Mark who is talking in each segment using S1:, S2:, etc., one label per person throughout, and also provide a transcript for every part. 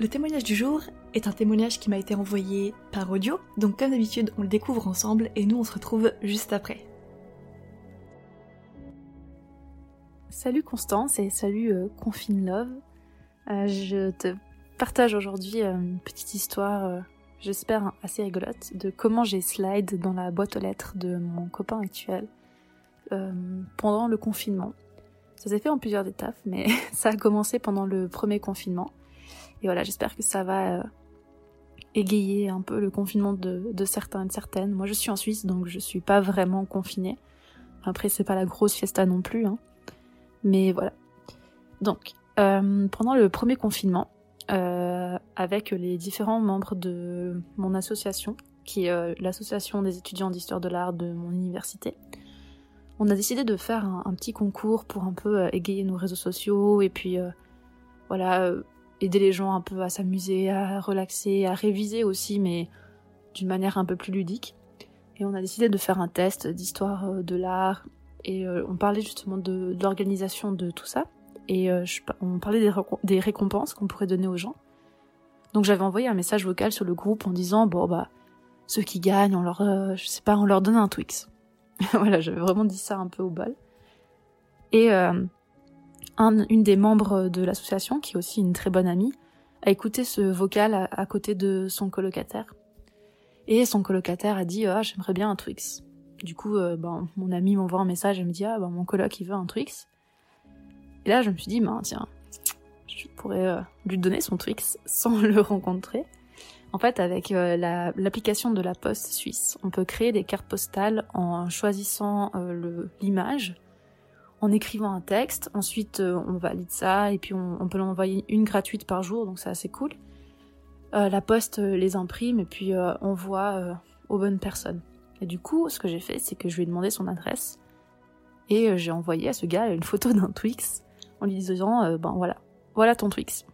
S1: le témoignage du jour est un témoignage qui m'a été envoyé par audio, donc comme d'habitude on le découvre ensemble et nous on se retrouve juste après. Salut Constance et salut euh, Confine Love. Euh, je te partage aujourd'hui euh, une petite histoire, euh, j'espère assez rigolote, de comment j'ai slide dans la boîte aux lettres de mon copain actuel pendant le confinement. Ça s'est fait en plusieurs étapes, mais ça a commencé pendant le premier confinement. Et voilà, j'espère que ça va euh, égayer un peu le confinement de, certains et de certaines. Moi, je suis en Suisse, donc je suis pas vraiment confinée. Après, c'est pas la grosse fiesta non plus, hein. Mais voilà. Donc, euh, pendant le premier confinement, euh, avec les différents membres de mon association, qui est l'association des étudiants d'histoire de l'art de mon université, on a décidé de faire un, petit concours pour un peu égayer nos réseaux sociaux et puis voilà aider les gens un peu à s'amuser, à relaxer, à réviser aussi, mais d'une manière un peu plus ludique. Et on a décidé de faire un test d'histoire euh, de l'art et euh, on parlait justement de, l'organisation de tout ça et euh, on parlait des, récom- des récompenses qu'on pourrait donner aux gens. Donc j'avais envoyé un message vocal sur le groupe en disant bon bah ceux qui gagnent on leur je sais pas on leur donne un Twix. voilà j'avais vraiment dit ça un peu au bol. Et euh, un- une des membres de l'association qui est aussi une très bonne amie a écouté ce vocal à, côté de son colocataire. Et son colocataire a dit ah j'aimerais bien un Twix. Du coup euh, ben, mon ami m'envoie un message et me dit ah ben, mon coloc il veut un Twix. Et là, je me suis dit, ben tiens, je pourrais euh, lui donner son Twix sans le rencontrer. En fait, avec euh, la- l'application de la Poste suisse, on peut créer des cartes postales en choisissant l'image, en écrivant un texte. Ensuite, euh, on valide ça et puis on, on peut l'envoyer une gratuite par jour, donc c'est assez cool. Euh, la Poste euh, les imprime et puis envoie euh, aux bonnes personnes. Et du coup, ce que j'ai fait, c'est que je lui ai demandé son adresse et j'ai envoyé à ce gars une photo d'un Twix en lui disant ben voilà, voilà ton Twix.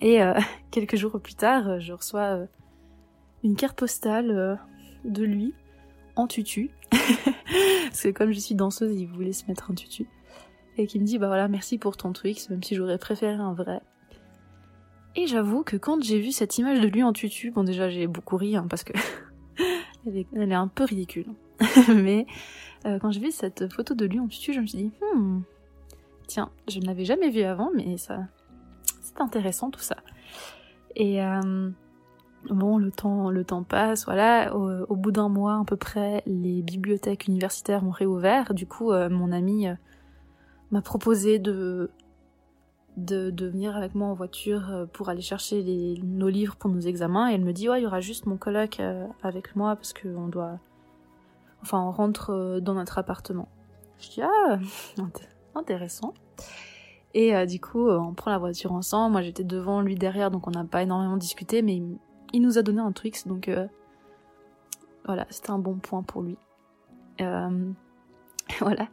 S1: Et quelques jours plus tard, je reçois une carte postale de lui en tutu. Parce que comme je suis danseuse, il voulait se mettre un tutu. Et qui me dit bah voilà, merci pour ton Twix, même si j'aurais préféré un vrai. Et j'avoue que quand j'ai vu cette image de lui en tutu, bon déjà j'ai beaucoup ri hein, parce que elle, est, un peu ridicule. Mais euh, quand j'ai vu cette photo de lui en tutu, je me suis dit hmm, tiens, je ne l'avais jamais vu avant, mais ça, c'est intéressant tout ça. Et euh, bon, le temps, le temps passe, voilà. Au, bout d'un mois à peu près, les bibliothèques universitaires ont réouvert. Du coup, euh, mon ami euh, m'a proposé de, venir avec moi en voiture euh, pour aller chercher nos livres pour nos examens. Et elle me dit ouais, il y aura juste mon coloc avec moi parce que on doit, enfin, on rentre dans notre appartement. Je dis ah, int- intéressant. Et du coup, on prend la voiture ensemble. Moi, j'étais devant, lui derrière, donc on n'a pas énormément discuté, mais il, nous a donné un Twix, donc euh, voilà, c'était un bon point pour lui. Euh, voilà.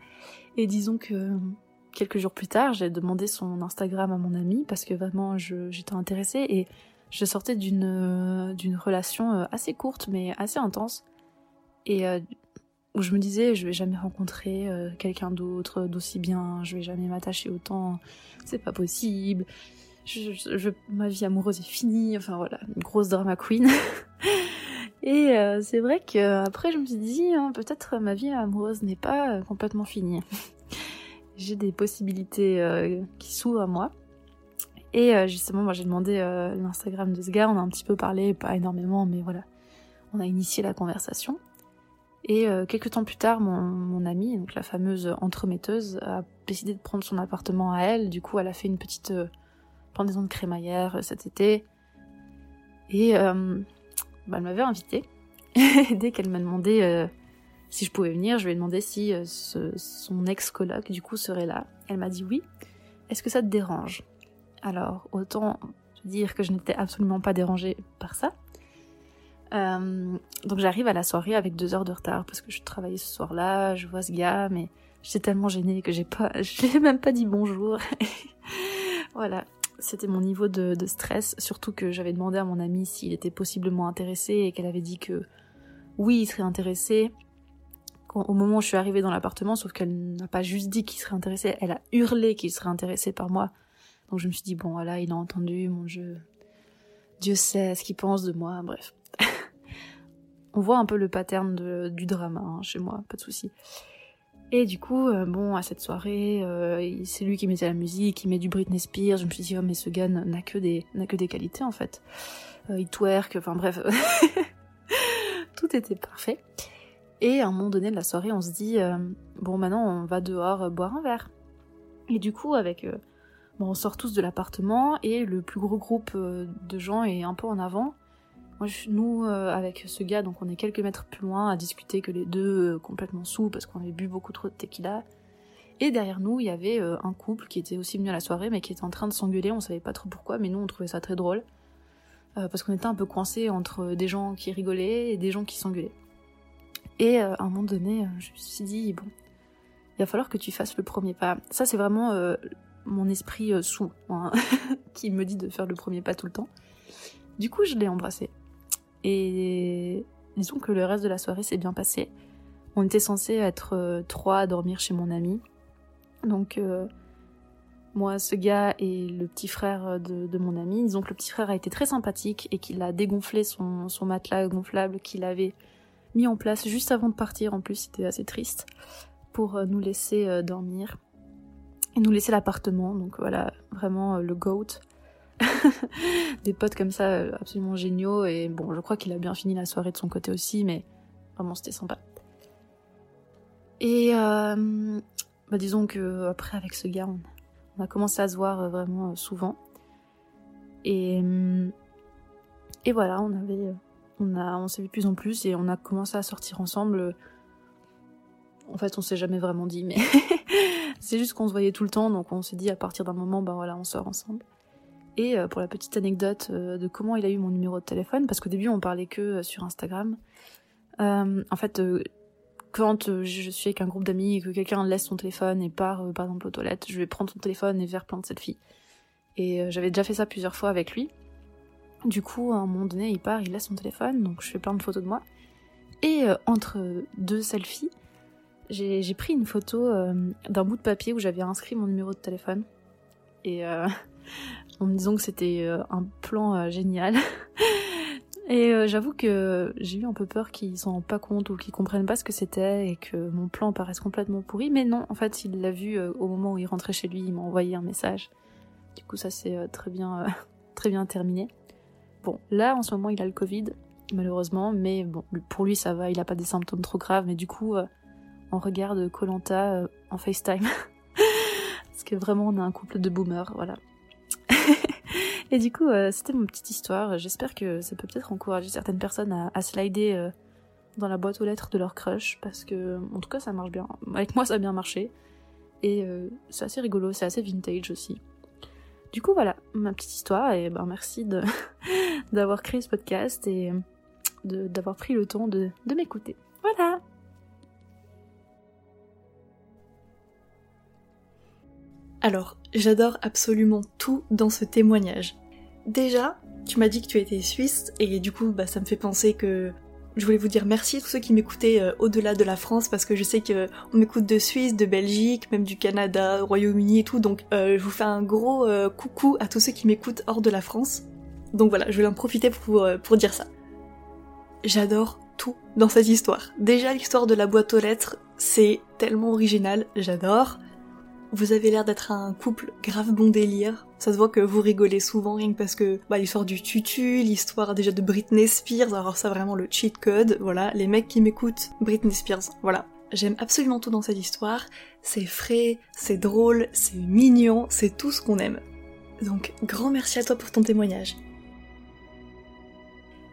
S1: Et disons que quelques jours plus tard, j'ai demandé son Instagram à mon ami parce que vraiment, j'étais intéressée et je sortais d'une euh, relation assez courte mais assez intense et où je me disais je vais jamais rencontrer quelqu'un d'autre d'aussi bien, je vais jamais m'attacher autant, c'est pas possible. Je, ma vie amoureuse est finie, enfin voilà, une grosse drama queen. Et euh, c'est vrai que après je me suis dit hein, peut-être ma vie amoureuse n'est pas euh, complètement finie. j'ai des possibilités euh, qui s'ouvrent à moi. Et justement, moi j'ai demandé l'Instagram de ce gars, on a un petit peu parlé, pas énormément, mais voilà, on a initié la conversation. Et quelques temps plus tard, mon, mon amie, donc la fameuse entremetteuse, a décidé de prendre son appartement à elle. Du coup, elle a fait une petite pendaison de crémaillère cet été. Et bah, elle m'avait invitée. dès qu'elle m'a demandé si je pouvais venir, je lui ai demandé si son ex-coloc, du coup, serait là. Elle m'a dit oui. Est-ce que ça te dérange? Alors, autant dire que je n'étais absolument pas dérangée par ça. Euh, donc j'arrive à la soirée avec deux heures de retard parce que je travaillais ce soir-là, je vois ce gars, mais j'étais tellement gênée que j'ai pas, je lui même pas dit bonjour. voilà, c'était mon niveau de, stress, surtout que j'avais demandé à mon ami s'il était possiblement intéressé et qu'elle avait dit que oui, il serait intéressé. au moment où je suis arrivée dans l'appartement, sauf qu'elle n'a pas juste dit qu'il serait intéressé, elle a hurlé qu'il serait intéressé par moi. Donc je me suis dit bon voilà, il a entendu mon jeu. Dieu sait ce qu'il pense de moi, bref on voit un peu le pattern du drama hein, chez moi, pas de souci. Et du coup, euh, bon, à cette soirée, euh, c'est lui qui mettait la musique, il met du Britney Spears. Je me suis dit, oh, mais ce gars n'a que des, n'a que des qualités en fait. Euh, il twerk, enfin bref, tout était parfait. Et à un moment donné de la soirée, on se dit, bon, maintenant on va dehors boire un verre. Et du coup, avec, bon, on sort tous de l'appartement et le plus gros groupe de gens est un peu en avant. Nous, euh, avec ce gars, donc on est quelques mètres plus loin à discuter que les deux euh, complètement sous parce qu'on avait bu beaucoup trop de tequila. Et derrière nous, il y avait euh, un couple qui était aussi venu à la soirée, mais qui était en train de s'engueuler. On savait pas trop pourquoi, mais nous, on trouvait ça très drôle. parce qu'on était un peu coincés entre des gens qui rigolaient et des gens qui s'engueulaient. Et à un moment donné, je me suis dit, bon, il va falloir que tu fasses le premier pas. Ça, c'est vraiment mon esprit sous qui me dit de faire le premier pas tout le temps. Du coup, je l'ai embrassé. Et disons que le reste de la soirée s'est bien passé. On était censé être euh, trois à dormir chez mon ami. Donc euh, moi, ce gars et le petit frère de, mon ami, disons que le petit frère a été très sympathique et qu'il a dégonflé son, matelas gonflable qu'il avait mis en place juste avant de partir. En plus, c'était assez triste pour euh, nous laisser dormir et nous laisser l'appartement. Donc voilà, vraiment le goat. des potes comme ça euh, absolument géniaux. Et bon je crois qu'il a bien fini la soirée de son côté aussi mais vraiment c'était sympa. Et euh, bah disons que après avec ce gars on, a commencé à se voir euh, vraiment souvent. Et et voilà on avait on a on s'est vu de plus en plus et on a commencé à sortir ensemble. En fait on s'est jamais vraiment dit mais c'est juste qu'on se voyait tout le temps. Donc on s'est dit à partir d'un moment bah voilà on sort ensemble et euh, pour la petite anecdote euh, de comment il a eu mon numéro de téléphone, parce qu'au début on parlait que euh, sur Instagram. en fait, quand je suis avec un groupe d'amis et que quelqu'un laisse son téléphone et part par exemple aux toilettes, je vais prendre son téléphone et faire plein de selfies. Et j'avais déjà fait ça plusieurs fois avec lui. Du coup, à un moment donné, il part, il laisse son téléphone, donc je fais plein de photos de moi. Et entre deux selfies, j'ai pris une photo d'un bout de papier où j'avais inscrit mon numéro de téléphone. Et en me disant que c'était euh, un plan euh, génial. Et euh, j'avoue que j'ai eu un peu peur qu'ils s'en rendent pas compte ou qu'ils comprennent pas ce que c'était et que mon plan paraisse complètement pourri. Mais non, en fait, il l'a vu au moment où il rentrait chez lui, il m'a envoyé un message. Du coup, ça s'est très bien, très bien terminé. Bon, là, en ce moment, il a le Covid, malheureusement, mais bon, pour lui, ça va, il a pas des symptômes trop graves. Mais du coup, on regarde Colanta en FaceTime. Parce que vraiment, on a un couple de boomers, voilà. Et du coup, euh, c'était mon petite histoire. J'espère que ça peut peut-être encourager certaines personnes à, slider euh, dans la boîte aux lettres de leur crush, parce que, en tout cas, ça marche bien. Avec moi, ça a bien marché. Et euh, c'est assez rigolo, c'est assez vintage aussi. Du coup, voilà, ma petite histoire, et ben merci d'avoir créé ce podcast et d'avoir pris le temps de, de m'écouter. Voilà
S2: Alors, j'adore absolument tout dans ce témoignage. Déjà, tu m'as dit que tu étais suisse et du coup, bah, ça me fait penser que je voulais vous dire merci à tous ceux qui m'écoutaient euh, au-delà de la France parce que je sais que on m'écoute de Suisse, de Belgique, même du Canada, Royaume-Uni et tout. Donc, euh, je vous fais un gros euh, coucou à tous ceux qui m'écoutent hors de la France. Donc voilà, je vais en profiter pour, pour dire ça. J'adore tout dans cette histoire. Déjà, l'histoire de la boîte aux lettres, c'est tellement original, j'adore. Vous avez l'air d'être un couple grave bon délire. Ça se voit que vous rigolez souvent rien que parce que bah, l'histoire du tutu, l'histoire déjà de Britney Spears, alors ça vraiment le cheat code, voilà, les mecs qui m'écoutent, Britney Spears, voilà. J'aime absolument tout dans cette histoire, c'est frais, c'est drôle, c'est mignon, c'est tout ce qu'on aime. Donc grand merci à toi pour ton témoignage.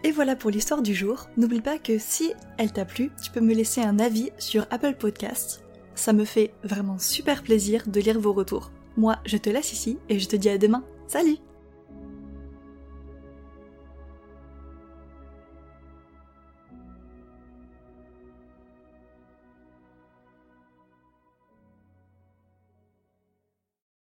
S2: Et voilà pour l'histoire du jour. N'oublie pas que si elle t'a plu, tu peux me laisser un avis sur Apple Podcasts. Ça me fait vraiment super plaisir de lire vos retours. Moi, je te laisse ici et je te dis à demain. Salut